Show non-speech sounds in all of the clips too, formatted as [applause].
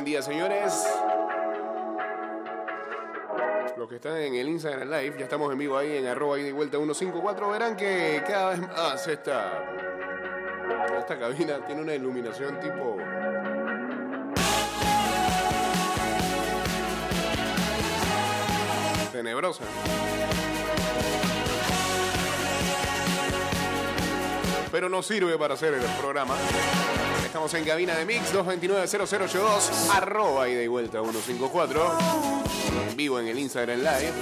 Buen día, señores. Los que están en el Instagram Live, ya estamos en vivo ahí en arroba y de vuelta 154, verán que cada vez más esta, esta cabina tiene una iluminación tipo... Tenebrosa. Pero no sirve para hacer el programa. Estamos en cabina de Mix 229-0082, arroba y de vuelta 154. En vivo en el Instagram Live.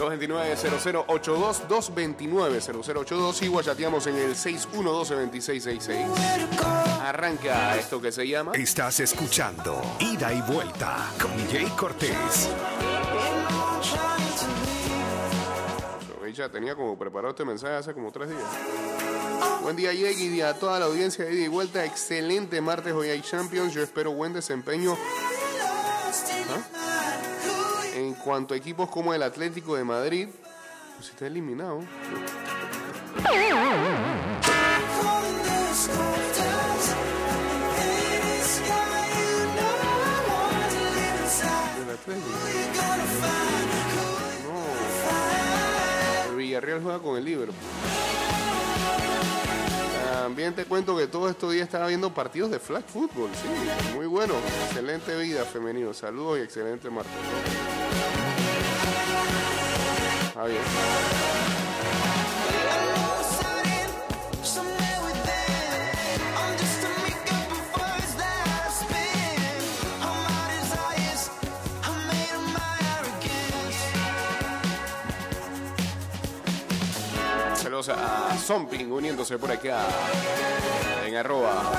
229-0082, 229-0082 y guachateamos en el 612-2666. Arranca esto que se llama. Estás escuchando Ida y Vuelta con Jay Cortés. Tenía como preparado este mensaje hace como tres días. Buen día, Jake, y a toda la audiencia de ida y vuelta. Excelente martes, hoy hay Champions. Yo espero buen desempeño. ¿Ah? En cuanto a equipos como el Atlético de Madrid, pues está eliminado. El Atlético. Villarreal juega con el Liverpool. También te cuento que todos estos días estaba viendo partidos de flag football, sí, muy bueno. Excelente vida femenino. Saludos y excelente martes. Ah, Saludos a Zomping uniéndose por acá en arroba.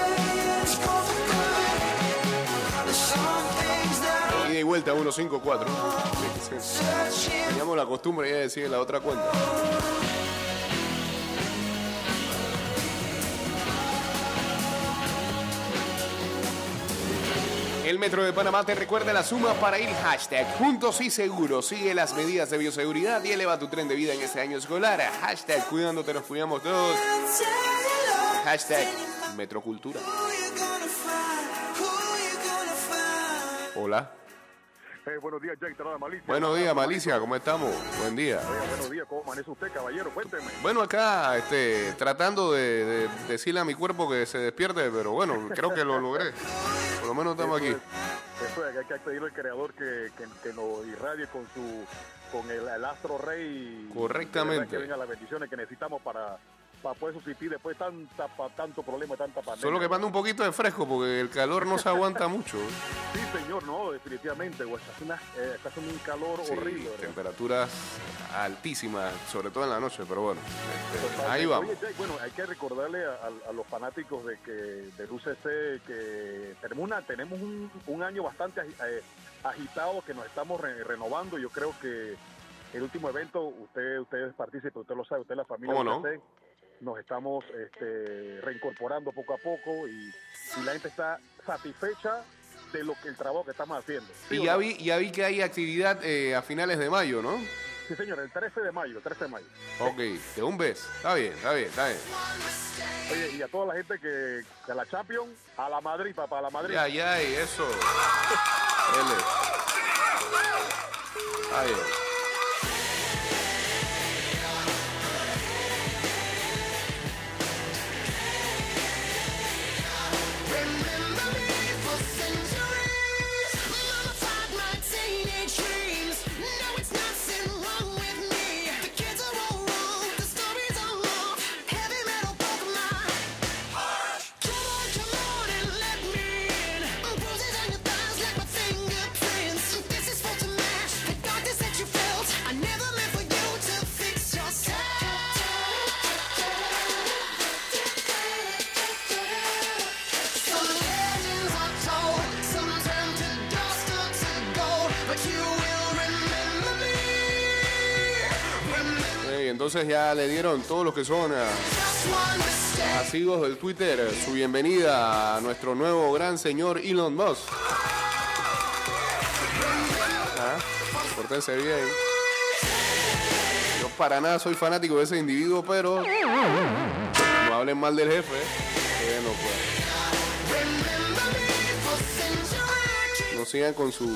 Y de vuelta 154. Teníamos la costumbre ya de decir la otra cuenta. El Metro de Panamá te recuerda la suma para ir hashtag juntos y seguros. Sigue las medidas de bioseguridad y eleva tu tren de vida en este año escolar. Hashtag cuidándote nos cuidamos todos. Hashtag Metrocultura. Hola. Eh, buenos días, de Malicia. Buenos días, Malicia, ¿cómo estamos? Buen día. Oiga, buenos días, ¿cómo amanece usted, caballero? Cuénteme. Bueno, acá este, tratando de, de decirle a mi cuerpo que se despierte, pero bueno, creo que lo logré. Lo menos estamos aquí. Eso es, hay que pedirle al creador que, que, que nos irradie con su con el, el astro rey. Correctamente. Que vengan las bendiciones que necesitamos para, para poder subsistir después de tanta, pa- tanto problema, tanta pandemia. Solo que manda un poquito de fresco porque el calor no se aguanta [laughs] mucho. Sí, señor, no, definitivamente. Está haciendo, una- eh, un calor Sí, horrible. ¿verdad? temperaturas altísimas, sobre todo en la noche, pero bueno, este, ahí vamos. Oye, Jake, bueno, hay que recordarle a, a- a los fanáticos de que del UCC que tenemos una tenemos un, un año bastante eh, agitado que nos estamos re- renovando. Yo creo que el último evento, usted usted es partícipe, usted lo sabe, usted es la familia ¿Cómo no? UCC, nos estamos este, reincorporando poco a poco y, y la gente está satisfecha de lo que el trabajo que estamos haciendo. ¿Sí Y ya no? vi, ya vi que hay actividad eh, a finales de mayo, ¿no? Sí, señor, el 13 de mayo, el 13 de mayo. Ok, de un beso. Está bien, está bien, está bien. Oye, y a toda la gente que de la Champions, a la Madrid, papá, a la Madrid. Ya, ya, eso. L. Está bien. Entonces ya le dieron todos los que son mistake. amigos del Twitter eh, su bienvenida a nuestro nuevo gran señor Elon Musk. Ah, Pórtense bien. Yo para nada soy fanático de ese individuo, pero no hablen mal del jefe. eh, no, centuries. No sigan con su,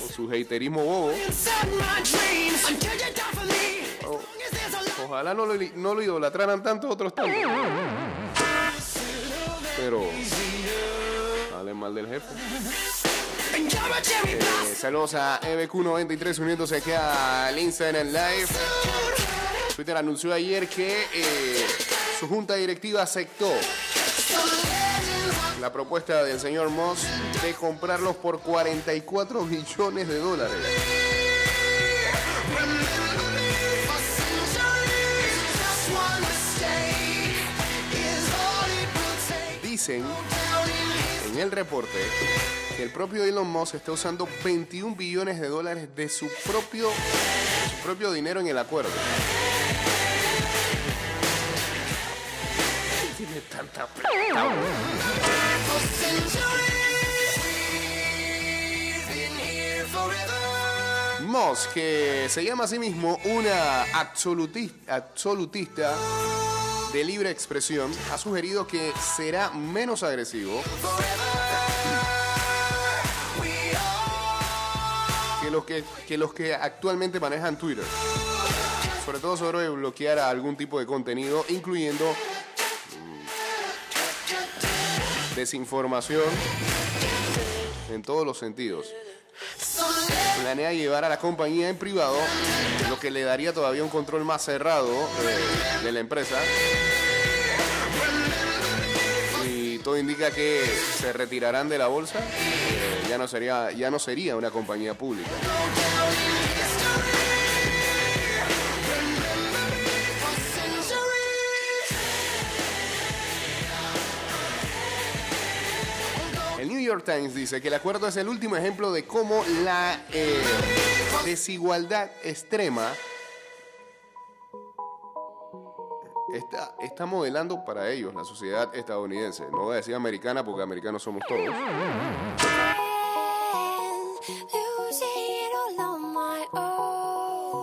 con su haterismo bobo. Ojalá no lo, no lo idolatraran tanto otros tantos. Pero hablen mal del jefe. Eh, saludos a EBQ93 uniéndose aquí al Instagram Live. Twitter anunció ayer que eh, su junta directiva aceptó la propuesta del señor Moss de comprarlos por 44 millones de dólares. En el reporte que el propio Elon Musk está usando 21 billones de dólares de su propio, su propio dinero en el acuerdo. Tiene tanta. Moss, que se llama a sí mismo una absolutista, absolutista de libre expresión, ha sugerido que será menos agresivo que los que, que los que actualmente manejan Twitter. Sobre todo sobre bloquear algún tipo de contenido, incluyendo mm, desinformación en todos los sentidos. Planea llevar a la compañía en privado, lo que le daría todavía un control más cerrado eh, de la empresa. Y todo indica que se retirarán de la bolsa. eh, ya no sería, ya no sería una compañía pública. New York Times dice que el acuerdo es el último ejemplo de cómo la eh, desigualdad extrema está, está modelando para ellos la sociedad estadounidense. No voy a decir americana porque americanos somos todos.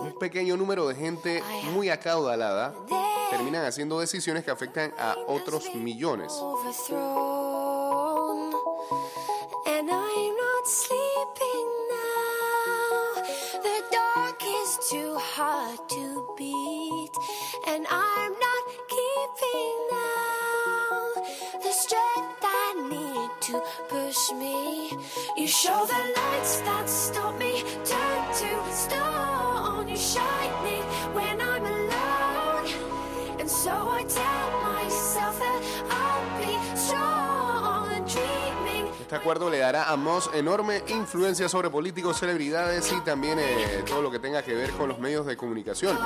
Un pequeño número de gente muy acaudalada terminan haciendo decisiones que afectan a otros millones. Acuerdo le dará a Moss enorme influencia sobre políticos, celebridades y también eh, todo lo que tenga que ver con los medios de comunicación,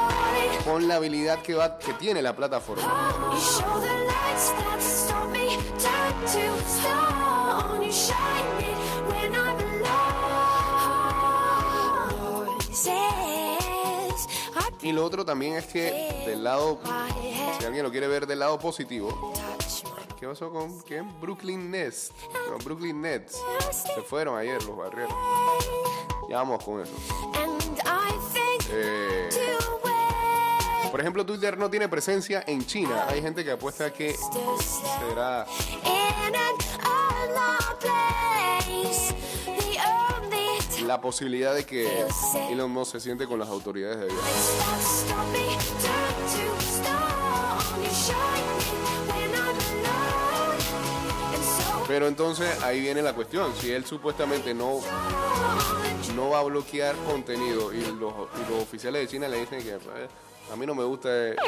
con la habilidad que, va, que tiene la plataforma. Y lo otro también es que del lado, si alguien lo quiere ver del lado positivo, ¿qué pasó con quién? Brooklyn Nets, no, Brooklyn Nets. Se fueron ayer los barrieros. Ya vamos con eso. and I think Eh, por ejemplo, Twitter no tiene presencia en China. Hay gente que apuesta que será la posibilidad de que Elon Musk se siente con las autoridades de allá. Pero entonces ahí viene la cuestión. Si él supuestamente no, no va a bloquear contenido y los, y los oficiales de China le dicen que "Eh, a mí no me gusta eso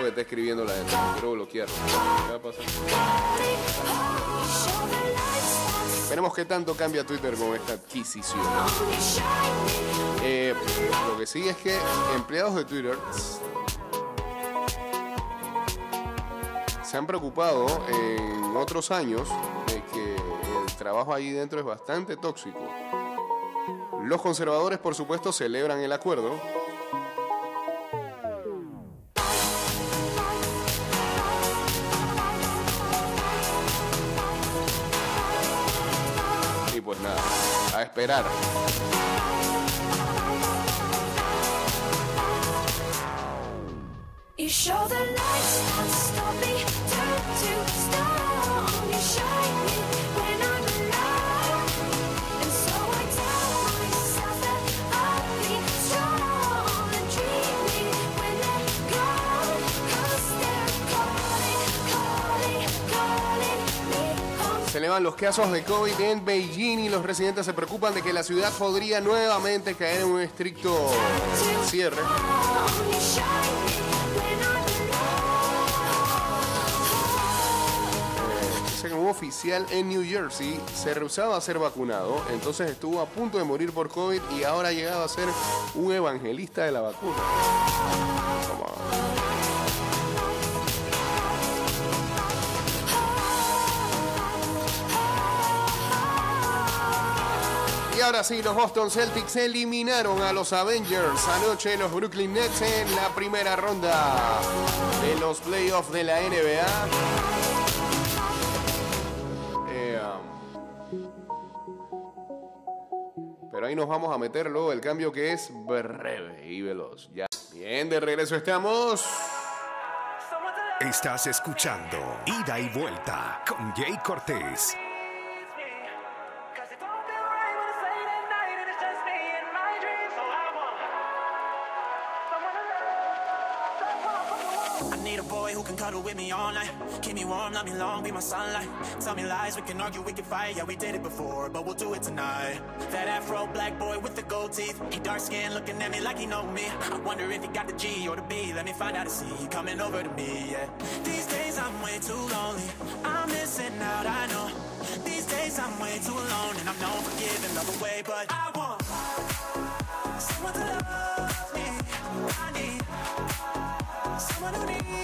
que está escribiendo la gente, quiero bloquear. ¿Qué va a pasar? Veremos qué tanto cambia Twitter con esta adquisición. Eh, lo que sí es que empleados de Twitter se han preocupado en otros años de que el trabajo allí dentro es bastante tóxico. Los conservadores, por supuesto, celebran el acuerdo. Y pues nada, a esperar. You show the lights stop me, Se elevan los casos de COVID en Beijing y los residentes se preocupan de que la ciudad podría nuevamente caer en un estricto cierre. Oficial en New Jersey se rehusaba a ser vacunado, entonces estuvo a punto de morir por COVID y ahora ha llegado a ser un evangelista de la vacuna. Y ahora sí, los Boston Celtics eliminaron a los Avengers anoche los Brooklyn Nets en la primera ronda de los playoffs de la NBA. Ahí nos vamos a meter luego el cambio que es breve y veloz. Ya. Bien, de regreso estamos. Estás escuchando Ida y Vuelta con Jay Cortés. With me all night. Keep me warm, let me long, be my sunlight. Tell me lies, we can argue, we can fight. Yeah, we did it before, but we'll do it tonight. That afro black boy with the gold teeth. He dark skin looking at me like he know me. I wonder if he got the G or the B. Let me find out and see. He coming over to me, yeah. These days I'm way too lonely. I'm missing out, I know. These days I'm way too alone. And I'm known for giving love away, but I want someone to love me. I need someone who needs.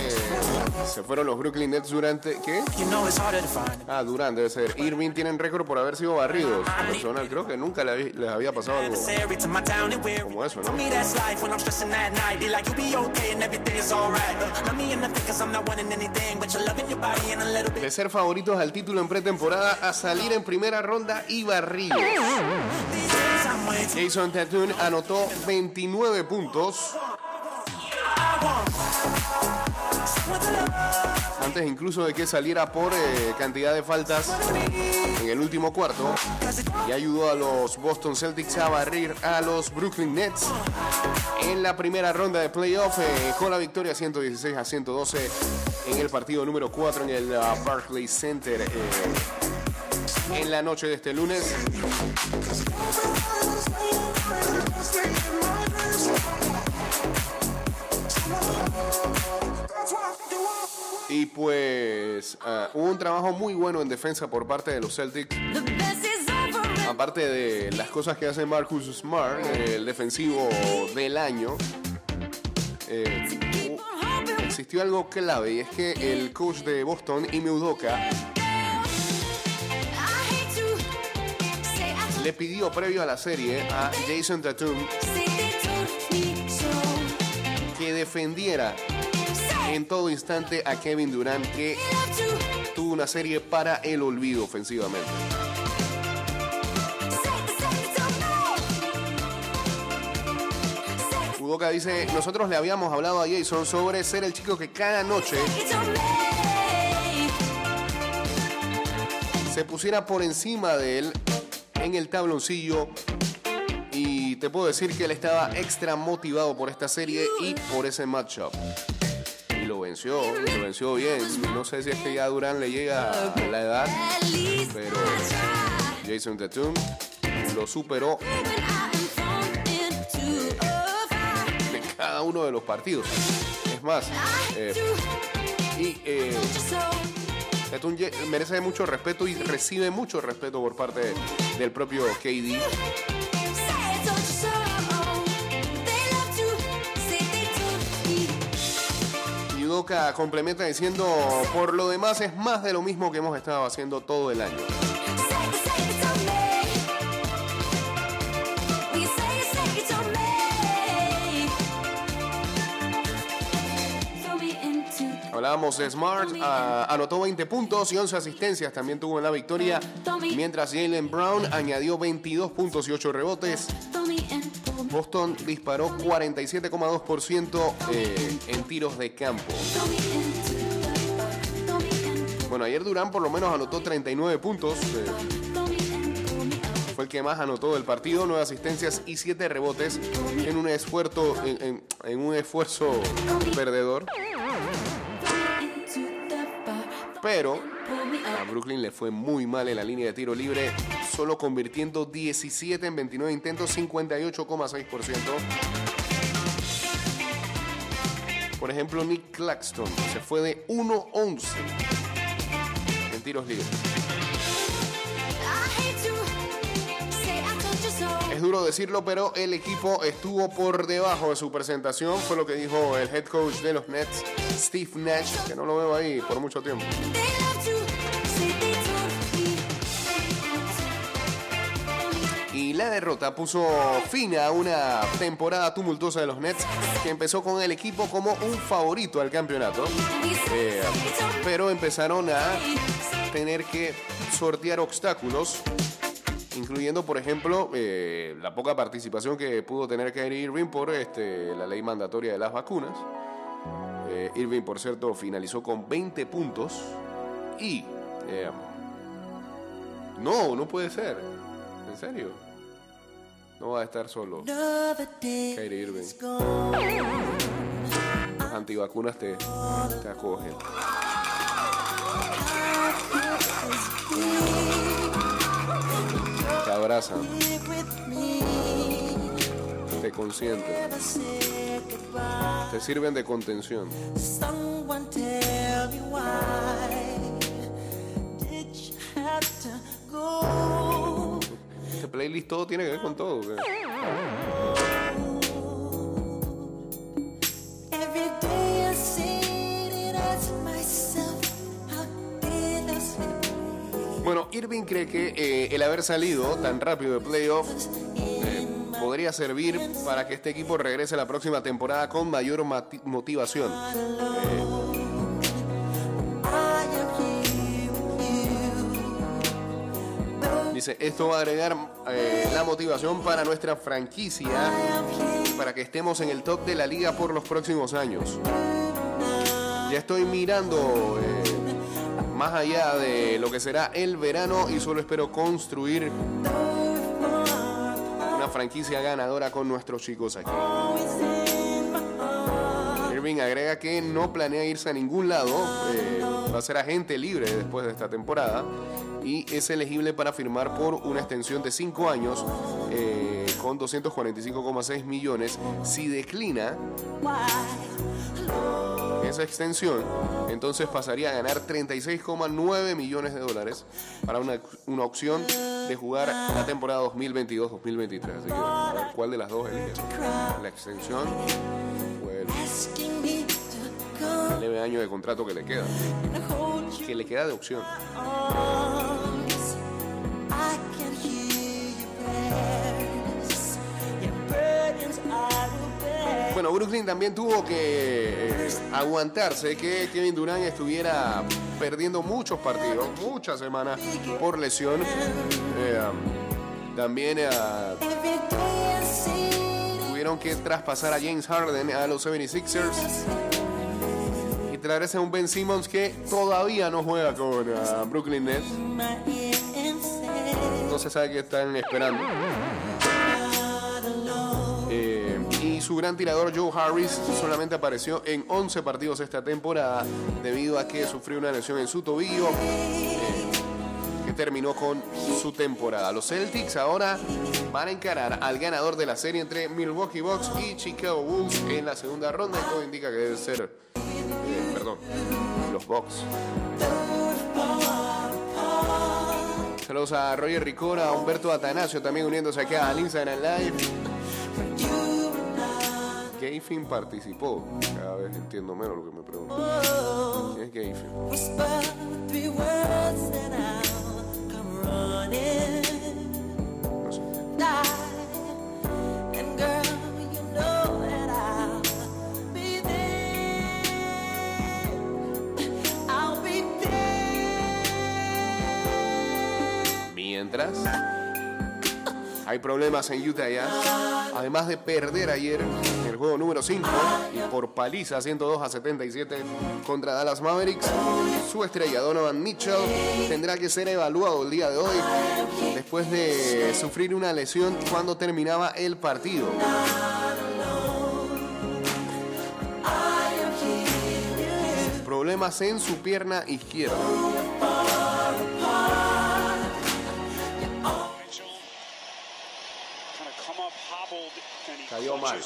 se fueron los Brooklyn Nets durante. ¿Qué? Ah, Durant debe ser. Irving tienen récord por haber sido barridos. Personal, creo que nunca les había pasado algo. Como eso, ¿no? De ser favoritos al título en pretemporada a salir en primera ronda y barridos. Jason Tatum anotó 29 puntos. Antes incluso de que saliera por eh, cantidad de faltas en el último cuarto. Y ayudó a los Boston Celtics a barrir a los Brooklyn Nets en la primera ronda de playoff eh, con la victoria 116 a 112 en el partido número 4 en el ah, Barclays Center eh, en la noche de este lunes. Y pues ah, hubo un trabajo muy bueno en defensa por parte de los Celtics. Aparte de las cosas que hace Marcus Smart, eh, el defensivo del año, eh, existió algo clave y es que el coach de Boston, Ime Udoka, le pidió previo a la serie a Jason Tatum que defendiera en todo instante a Kevin Durant, que tuvo una serie para el olvido ofensivamente. Udoka dice, nosotros le habíamos hablado a Jason sobre ser el chico que cada noche se pusiera por encima de él en el tabloncillo y te puedo decir que él estaba extra motivado por esta serie y por ese matchup. Venció, lo venció bien. No sé si es que ya Durán le llega a la edad, pero. Jason Tatum lo superó en cada uno de los partidos. Es más, eh, y eh, merece mucho respeto y recibe mucho respeto por parte del propio KD. Complementa diciendo, por lo demás es más de lo mismo que hemos estado haciendo todo el año. Hablábamos de Smart, ah, anotó 20 puntos y 11 asistencias, también tuvo en la victoria, mientras Jalen Brown añadió 22 puntos y 8 rebotes. Boston disparó 47,2% eh, en tiros de campo. Bueno, ayer Durán por lo menos anotó 39 puntos. eh, fue el que más anotó del partido, 9 asistencias y 7 rebotes en un esfuerzo, en, un esfuerzo perdedor. Pero a Brooklyn le fue muy mal en la línea de tiro libre, solo convirtiendo 17 en 29 intentos, 58,6%. Por ejemplo, Nick Claxton se fue de 1-11 en tiros libres. Es duro decirlo, pero el equipo estuvo por debajo de su presentación, fue lo que dijo el head coach de los Nets, Steve Nash, que no lo veo ahí por mucho tiempo. La derrota puso fin a una temporada tumultuosa de los Nets, que empezó con el equipo como un favorito al campeonato, eh, pero empezaron a tener que sortear obstáculos incluyendo por ejemplo eh, la poca participación que pudo tener Kyrie Irving por este, la ley mandatoria de las vacunas. Eh, Irving, por cierto, finalizó con 20 puntos y... eh, no, no puede ser. ¿En serio? No va a estar solo. Kyrie Irving. Los antivacunas te, te acogen. Te abrazan. Te consienten. Te sirven de contención. Playlist todo tiene que ver con todo. Bueno, Irving cree que eh, el haber salido tan rápido de playoffs eh, podría servir para que este equipo regrese la próxima temporada con mayor motivación. Dice, esto va a agregar eh, la motivación para nuestra franquicia para que estemos en el top de la liga por los próximos años. Ya estoy mirando eh, más allá de lo que será el verano y solo espero construir una franquicia ganadora con nuestros chicos aquí. Irving agrega que no planea irse a ningún lado, eh, va a ser agente libre después de esta temporada y es elegible para firmar por una extensión de 5 años eh, con 245,6 millones. Si declina esa extensión, entonces pasaría a ganar 36,9 millones de dólares para una, una opción de jugar la temporada 2022-2023. Así que cuál de las dos elige. La extensión o el de contrato que le queda. Que le queda de opción. Bueno, Brooklyn también tuvo que eh, aguantarse que Kevin Durant estuviera perdiendo muchos partidos, muchas semanas por lesión. Eh, um, también eh, tuvieron que traspasar a James Harden a los 76ers y traerse a un Ben Simmons que todavía no juega con eh, Brooklyn Nets. No se sabe qué están esperando. Su gran tirador Joe Harris solamente apareció en 11 partidos esta temporada debido a que sufrió una lesión en su tobillo eh, que terminó con su temporada. Los Celtics ahora van a encarar al ganador de la serie entre Milwaukee Bucks y Chicago Bulls en la segunda ronda y todo indica que debe ser, eh, perdón, los Bucks. Saludos a Roger Ricora, a Humberto Atanasio también uniéndose acá al Instagram Live. Gayfin participó. Cada vez entiendo menos lo que me preguntan. ¿Quién es Gayfin? Mientras. Hay problemas en Utah. Además de perder ayer el juego número 5 y por paliza 102 a 77 contra Dallas Mavericks, su estrella Donovan Mitchell tendrá que ser evaluado el día de hoy después de sufrir una lesión cuando terminaba el partido. Problemas en su pierna izquierda. Cayó mal.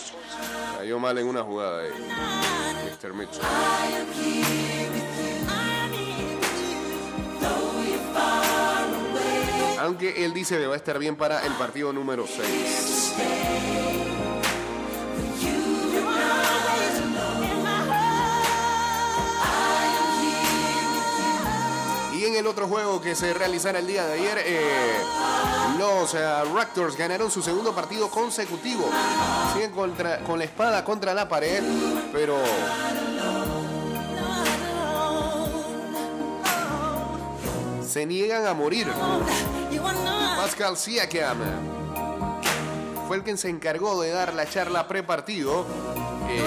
Cayó mal en una jugada ahí. Mr. Mitchell. Aunque él dice que va a estar bien para el partido número 6. En el otro juego que se realizara el día de ayer, eh, los eh, Raptors ganaron su segundo partido consecutivo. Siguen con la espada contra la pared, pero se niegan a morir. Pascal Siakam fue el que se encargó de dar la charla prepartido eh,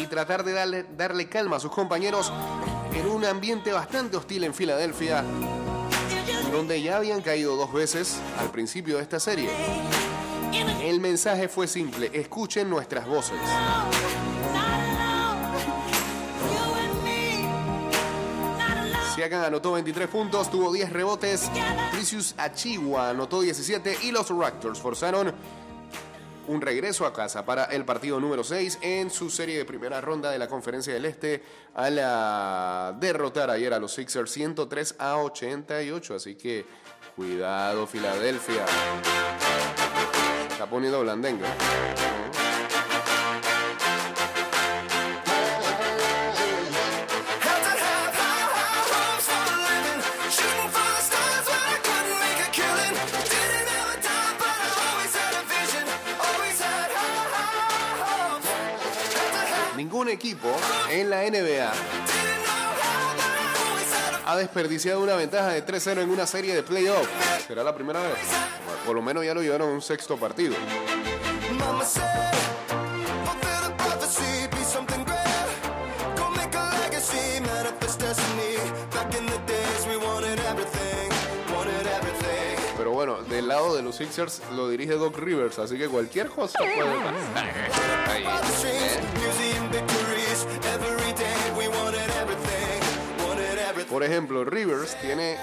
y tratar de darle calma a sus compañeros en un ambiente bastante hostil en Filadelfia, donde ya habían caído dos veces al principio de esta serie. El mensaje fue simple, escuchen nuestras voces. Siakam anotó 23 puntos, tuvo 10 rebotes. Precious Achiwa anotó 17 y los Raptors forzaron un regreso a casa para el partido número 6 en su serie de primera ronda de la Conferencia del Este al ah, derrotar ayer a los Sixers 103 a 88. Así que cuidado Filadelfia. Está poniendo blandengue. Equipo en la NBA ha desperdiciado una ventaja de 3-0 en una serie de playoffs. ¿Será la primera vez? Por lo menos ya lo llevaron a un sexto partido. Pero bueno, del lado de los Sixers lo dirige Doc Rivers, así que cualquier cosa puede pasar. Por ejemplo, Rivers tiene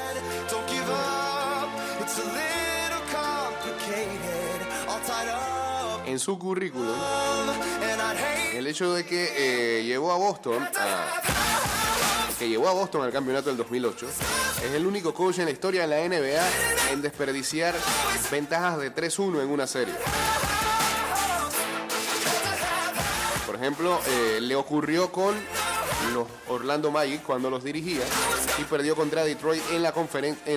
en su currículum el hecho de que eh, llevó a Boston que llevó a Boston al campeonato del 2008 es el único coach en la historia de la NBA en desperdiciar ventajas de 3-1 en una serie. Por ejemplo, eh, le ocurrió con los Orlando Magic cuando los dirigía y perdió contra Detroit en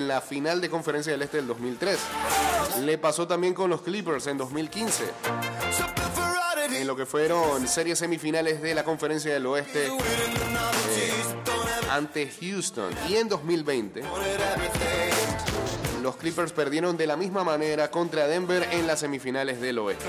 la, final de conferencia del Este del 2003. Le pasó también con los Clippers en 2015 Something for oddity. en lo que fueron series semifinales de la Conferencia del Oeste ever ante Houston. Y en 2020, wanted everything. los Clippers perdieron de la misma manera contra Denver en las semifinales del Oeste.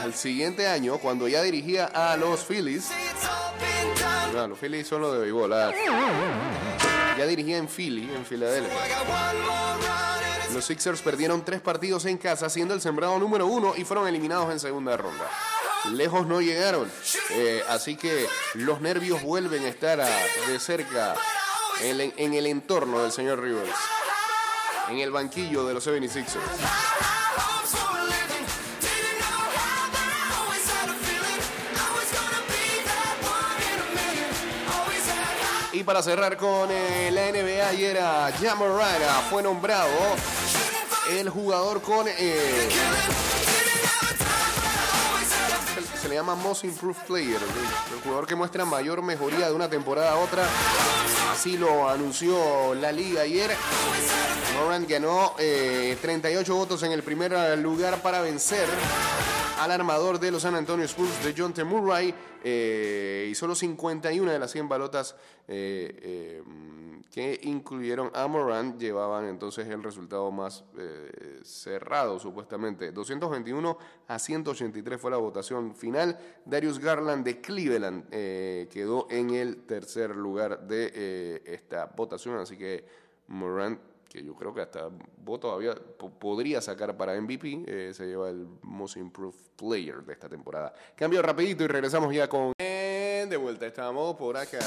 Al siguiente año, cuando ya dirigía a los Phillies, los Phillies son los de béisbol, ya dirigía en Philly, en Filadelfia. Los Sixers perdieron tres partidos en casa, siendo el sembrado número uno y fueron eliminados en segunda ronda. Lejos no llegaron, eh, así que los nervios vuelven a estar ah, de cerca en el entorno del señor Rivers, en el banquillo de los 76ers. Para cerrar con eh, la NBA, ayer a Jamorana fue nombrado el jugador con eh, se le llama Most Improved Player, el, jugador que muestra mayor mejoría de una temporada a otra. Así lo anunció la liga ayer. Morant ganó eh, 38 votos en el primer lugar para vencer al armador de los San Antonio Spurs de John T. Murray eh, y solo 51 de las 100 balotas eh, eh, que incluyeron a Morant llevaban entonces el resultado más cerrado supuestamente. 221 a 183 fue la votación final. Darius Garland de Cleveland quedó en el tercer lugar de esta votación, así que Morant que yo creo que hasta vos todavía po- podría sacar para MVP, eh, se lleva el Most Improved Player de esta temporada. Cambio rapidito y regresamos ya con... Eh, De vuelta estamos por acá.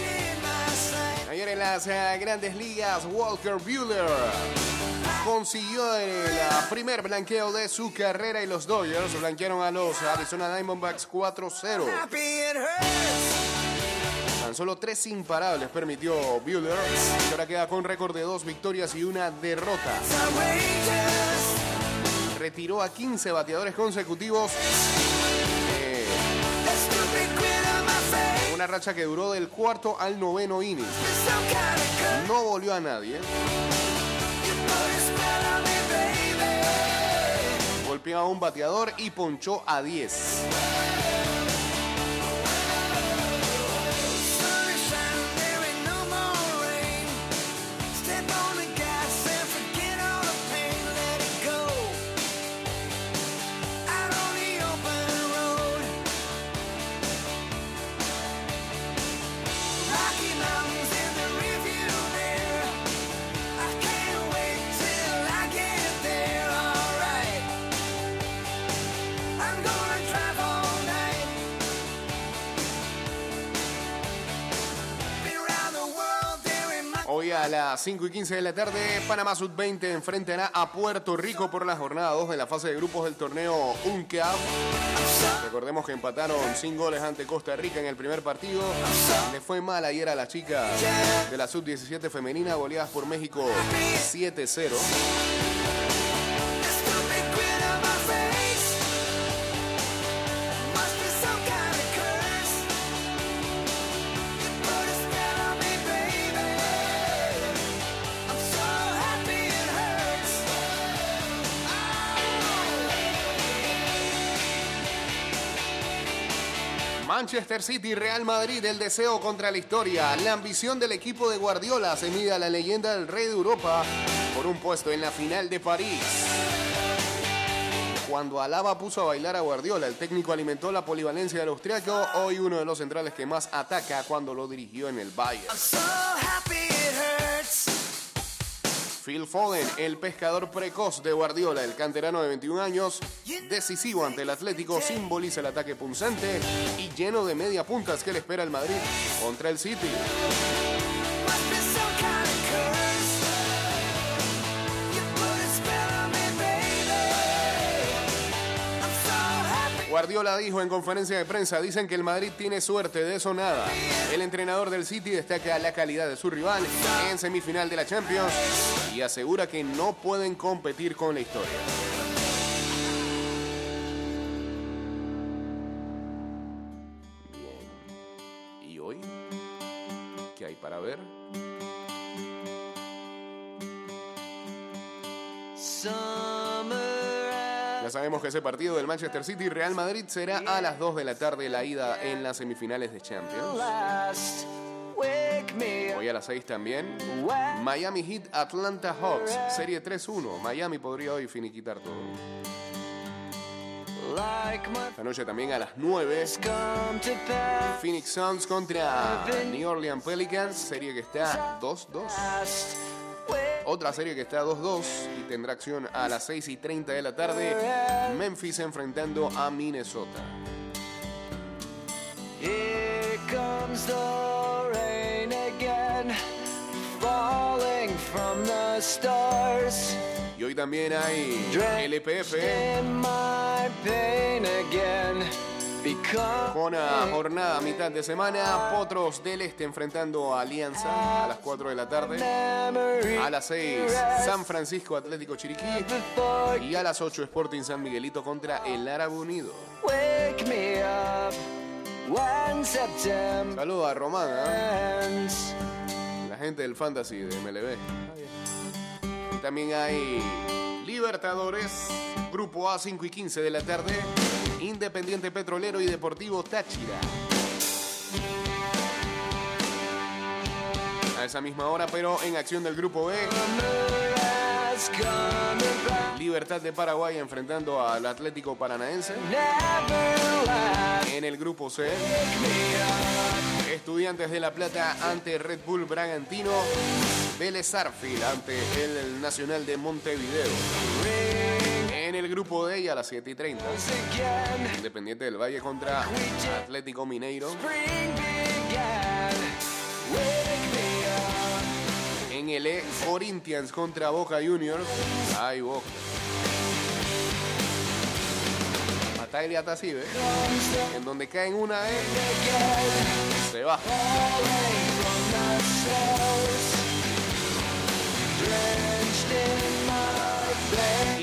You in my sight. Ayer en las eh, grandes ligas, Walker Buehler consiguió el ah, primer blanqueo de su carrera y los Dodgers blanquearon a los Arizona Diamondbacks 4-0. Solo tres imparables permitió Buehler, que ahora queda con récord de dos victorias y una derrota. Retiró a 15 bateadores consecutivos. eh, una racha que duró del cuarto al noveno inning. No volvió a nadie. Golpeó a un bateador y ponchó a 10. A las 5 y 15 de la tarde, Panamá Sub-20 enfrentará a Puerto Rico por la jornada 2 de la fase de grupos del torneo UNCAP. Recordemos que empataron sin goles ante Costa Rica en el primer partido. Le fue mal ayer a las chicas de la Sub-17 femenina, goleadas por México 7-0. Manchester City Real Madrid, el deseo contra la historia. La ambición del equipo de Guardiola se mide a la leyenda del rey de Europa por un puesto en la final de París. Cuando Alaba puso a bailar a Guardiola, el técnico alimentó la polivalencia del austriaco, hoy uno de los centrales que más ataca cuando lo dirigió en el Bayern. Phil Foden, el pescador precoz de Guardiola, el canterano de 21 años, decisivo ante el Atlético, simboliza el ataque punzante y lleno de media puntas que le espera el Madrid contra el City. Guardiola dijo en conferencia de prensa, dicen que el Madrid tiene suerte, de eso nada. El entrenador del City destaca la calidad de su rival en semifinal de la Champions y asegura que no pueden competir con la historia. Bien. ¿Y hoy? ¿Qué hay para ver? Ya sabemos que ese partido del Manchester City y Real Madrid será a las 2 de la tarde la ida en las semifinales de Champions. Hoy a las 6 también. Miami Heat Atlanta Hawks, serie 3-1. Miami podría hoy finiquitar todo. Esta noche también a las 9. come to pass. Phoenix Suns contra New Orleans Pelicans, serie que está 2-2. Last, Otra serie que está 2-2 y tendrá acción a las 6 y 30 de la tarde. Memphis enfrentando a Minnesota. Here comes the rain again, falling from the stars. Y hoy también hay LPF Because con la jornada a mitad de semana. Potros del Este enfrentando a Alianza a las 4 de la tarde. A las 6 San Francisco Atlético Chiriquí. Y a las 8 Sporting San Miguelito contra el Árabe Unido. wake me up when September Saludos a Román, ¿ah? la gente del Fantasy de MLB. Y también hay Libertadores, Grupo A 5 y 15 de la tarde, Independiente Petrolero y Deportivo Táchira. A esa misma hora, pero en acción del Grupo B. Libertad de Paraguay enfrentando al Atlético Paranaense. En el Grupo C, Estudiantes de La Plata ante Red Bull Bragantino. Vélez Sarsfield ante el Nacional de Montevideo. El grupo D y a las 7 y 30. Again, Independiente del Valle contra Atlético Mineiro. En el E, Corinthians contra Boca Juniors. Ay, Boca. Batalla ¿ves? En donde caen una E, se va.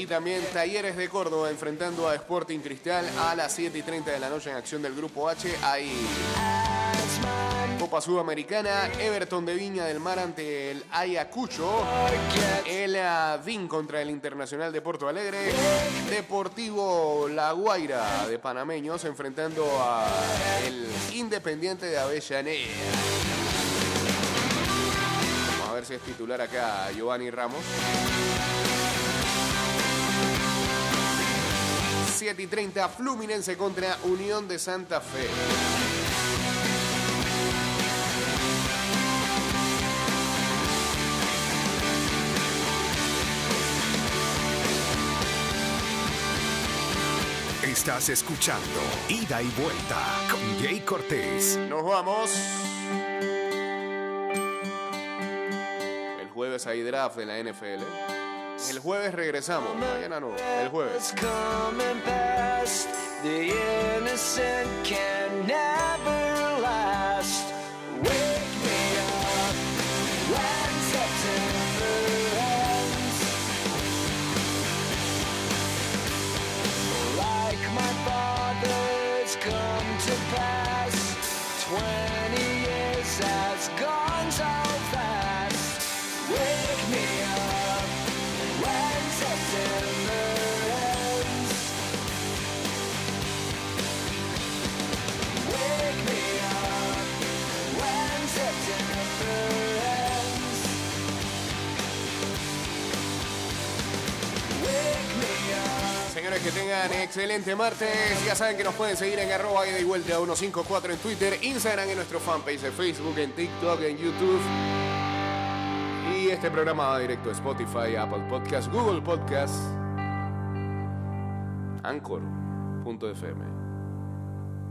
También Talleres de Córdoba enfrentando a Sporting Cristal a las 7 y 30 de la noche en acción del grupo H. My Copa Sudamericana, Everton de Viña del Mar ante el Ayacucho. El ADIN contra el Internacional de Porto Alegre. Deportivo La Guaira de Panameños enfrentando a el Independiente de Avellaneda. Vamos a ver si es titular acá Giovanni Ramos. 7 y 30 Fluminense contra Unión de Santa Fe. Estás escuchando Ida y Vuelta con Jay Cortés. Nos vamos. El jueves hay draft de la NFL. El jueves regresamos. Mañana no. El jueves. Que tengan excelente martes. Ya saben que nos pueden seguir en arroba y vuelta 154 en Twitter, Instagram, en nuestro fanpage de Facebook, en TikTok, en YouTube. Y este programa va directo a Spotify, Apple Podcast, Google Podcast, Anchor.fm.